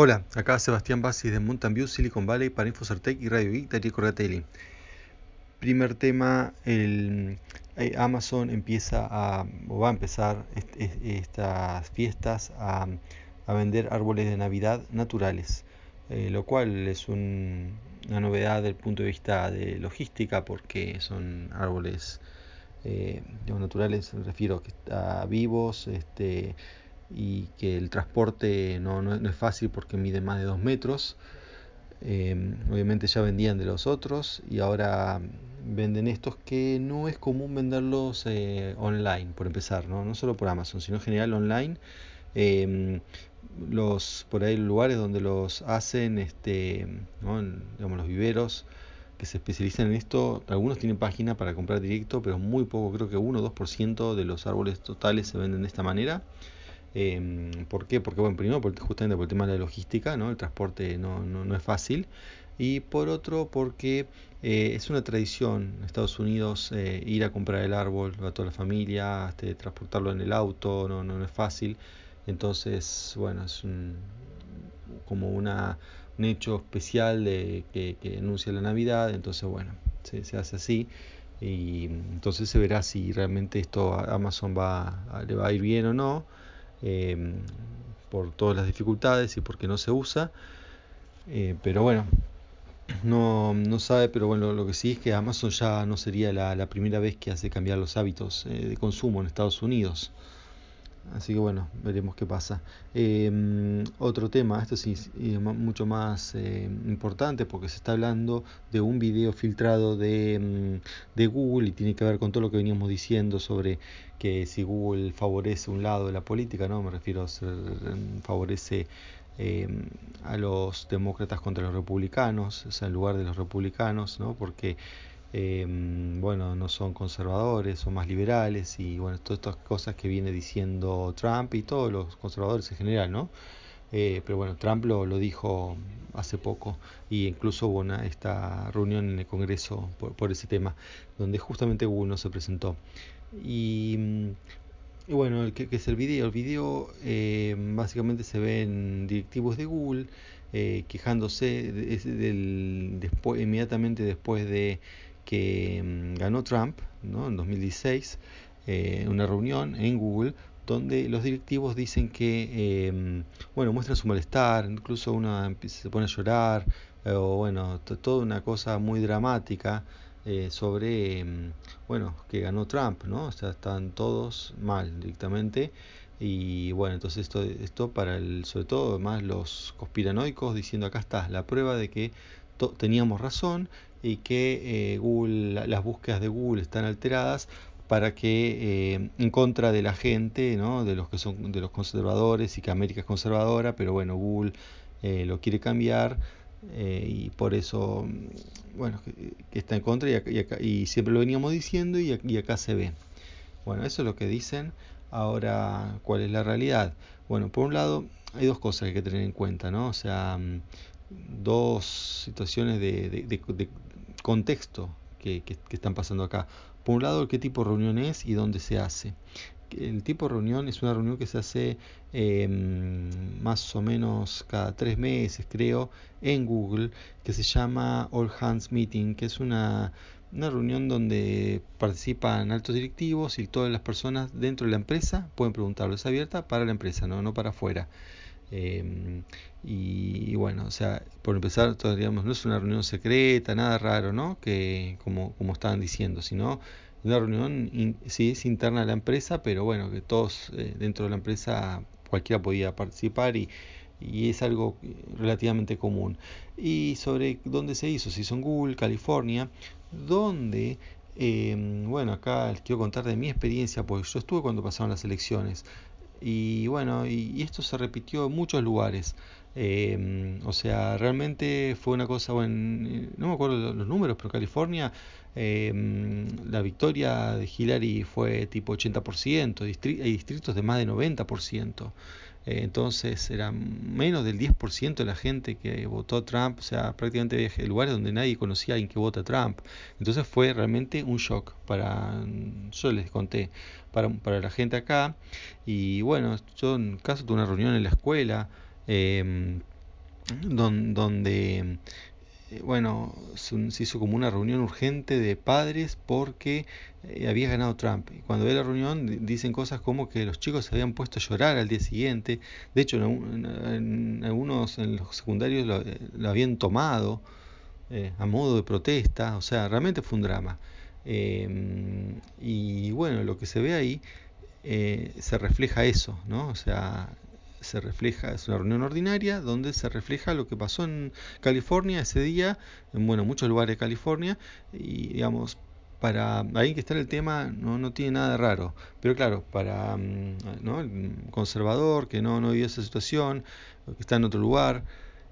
Hola, acá Sebastián Bassi de Mountain View, Silicon Valley para Infocertec y Radio Geek, Darío Corgatelli. Primer tema, el, eh, Amazon empieza a, o va a empezar estas fiestas a, vender árboles de Navidad naturales, eh, lo cual es una novedad desde el punto de vista de logística porque son árboles eh, naturales, me refiero a vivos, este, y que el transporte no, no, es fácil porque mide más de 2 metros. Em, obviamente ya vendían de los otros y ahora venden estos que no es común venderlos eh, online, por empezar, ¿no? no solo por Amazon, sino en general online. Em, los por ahí lugares donde los hacen, este, digamos los viveros que se especializan en esto, algunos tienen página para comprar directo, pero muy poco, creo que 1 o 2% de los árboles totales se venden de esta manera. Eh, ¿Por qué? Porque, bueno, primero justamente por el tema de la logística, ¿no? El transporte no, no, es fácil. Y por otro, porque eh, es una tradición en Estados Unidos eh, ir a comprar el árbol a toda la familia, este, transportarlo en el auto, no, no, es fácil. Entonces, bueno, es como una, un hecho especial de, que, que, anuncia la Navidad. Entonces, bueno, se, se hace así y entonces se verá si realmente esto a Amazon va, le va a ir bien o no. Em, por todas las dificultades y porque no se usa. Eh, pero bueno, no, no, sabe, pero bueno, lo que sí es que Amazon ya no sería la, la primera vez que hace cambiar los hábitos eh, de consumo en Estados Unidos. Así que bueno, veremos qué pasa. Em, otro tema, esto sí es mucho más eh, importante porque se está hablando de un video filtrado de, em, de, Google y tiene que ver con todo lo que veníamos diciendo sobre que si Google favorece un lado de la política, no me refiero a ser, em, favorece a los demócratas contra los republicanos, o sea, en lugar de los republicanos, ¿no? porque Em, bueno, no son conservadores, son más liberales y bueno, todas estas cosas que viene diciendo Trump y todos los conservadores en general, ¿no? Eh, pero bueno, Trump lo, lo, dijo hace poco y incluso hubo una, esta reunión en el Congreso por, ese tema, donde justamente Google no se presentó. Y, bueno, ¿qué, es el video? El video eh, básicamente se ven directivos de Google eh, quejándose inmediatamente después de que mm, ganó Trump ¿no? en 2016, eh, una reunión en Google donde los directivos dicen que, em, bueno, muestran su malestar, incluso uno se pone a llorar, o bueno, toda una cosa muy dramática eh, sobre, em, bueno, que ganó Trump, ¿no? O sea, están todos mal directamente. Y bueno, entonces esto, esto para el, sobre todo más los conspiranoicos diciendo acá está la prueba de que teníamos razón y que eh, Google, las búsquedas de Google están alteradas para que eh, en contra de la gente, ¿no? de los que son de los conservadores y que América es conservadora, pero bueno, Google eh, lo quiere cambiar y por eso, bueno, que, está en contra y, y, siempre lo veníamos diciendo y, y acá se ve. Bueno, eso es lo que dicen. Ahora, ¿cuál es la realidad? Bueno, por un lado, hay dos cosas que hay que tener en cuenta, ¿no? O sea, mm, dos situaciones de, contexto que, están pasando acá. Por un lado, qué tipo de reunión es y dónde se hace. El tipo de reunión es una reunión que se hace em, más o menos cada tres meses, creo, en Google, que se llama All Hands Meeting, que es una, una reunión donde participan altos directivos y todas las personas dentro de la empresa pueden preguntarlo. Es abierta para la empresa, no, no para afuera. Em, y, bueno, o sea, por empezar, digamos, no es una reunión secreta, nada raro, ¿no? Que como, como estaban diciendo, sino una reunión, sí, es interna de la empresa, pero bueno, que todos eh, dentro de la empresa, cualquiera podía participar y, y es algo relativamente común. Y sobre dónde se hizo, se hizo en Google, California, donde, em, bueno, acá les quiero contar de mi experiencia, porque yo estuve cuando pasaron las elecciones. Y bueno, y, esto se repitió en muchos lugares. Em, o sea, realmente fue una cosa, bueno, no me acuerdo los números, pero California, em, la victoria de Hillary fue tipo 80%, hay distritos de más de 90%. Eh, entonces era menos del 10% de la gente que votó Trump, o sea, prácticamente lugares donde nadie conocía alguien que vota Trump. Entonces fue realmente un shock para, yo les conté, para, para la gente acá. Y bueno, yo en caso tuve una reunión en la escuela. Em, donde eh, bueno, se hizo como una reunión urgente de padres porque eh, había ganado Trump. Y cuando ve la reunión dicen cosas como que los chicos se habían puesto a llorar al día siguiente. De hecho, en, algunos, en los secundarios lo, eh, habían tomado a modo de protesta. O sea, realmente fue un drama. y bueno, lo que se ve ahí se refleja eso, ¿no? O sea, se refleja, es una reunión ordinaria donde se refleja lo que pasó en California ese día, en bueno, muchos lugares de California, y digamos, para alguien que está el tema no, no tiene nada de raro, pero claro, para mm, ¿no? el conservador que no, no vivió esa situación, que está en otro lugar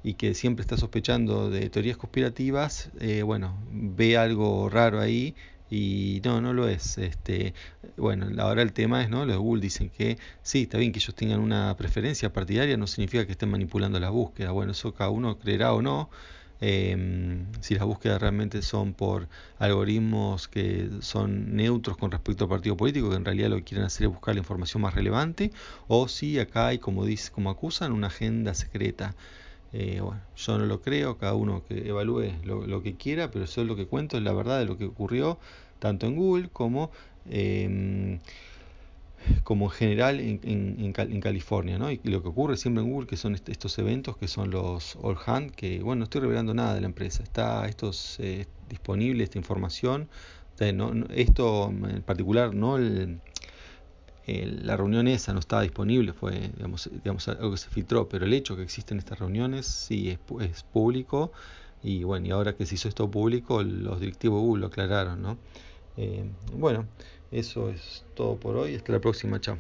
y que siempre está sospechando de teorías conspirativas, eh, bueno, ve algo raro ahí y no, no lo es. Este, bueno, ahora el tema es, ¿no? Los de Google dicen que sí, está bien que ellos tengan una preferencia partidaria, no significa que estén manipulando la búsqueda. Bueno, eso cada uno creerá o no. Em, si las búsquedas realmente son por algoritmos que son neutros con respecto al partido político, que en realidad lo que quieren hacer es buscar la información más relevante, o si acá hay, como, dice, como acusan, una agenda secreta. Eh, bueno, yo no lo creo, cada uno que evalúe lo, que quiera, pero eso es lo que cuento, es la verdad de lo que ocurrió tanto en Google como, em, como en general en, en, California. ¿no? Y lo que ocurre siempre en Google, que son estos eventos que son los All Hand, que bueno, no estoy revelando nada de la empresa, está esto eh, disponible, esta información. esto en particular, no el, la reunión esa no estaba disponible, fue digamos, digamos, algo que se filtró, pero el hecho que existen estas reuniones sí es, es, público y bueno, y ahora que se hizo esto público, los directivos Google lo aclararon, ¿no? Eh, bueno, eso es todo por hoy, hasta la próxima, chao.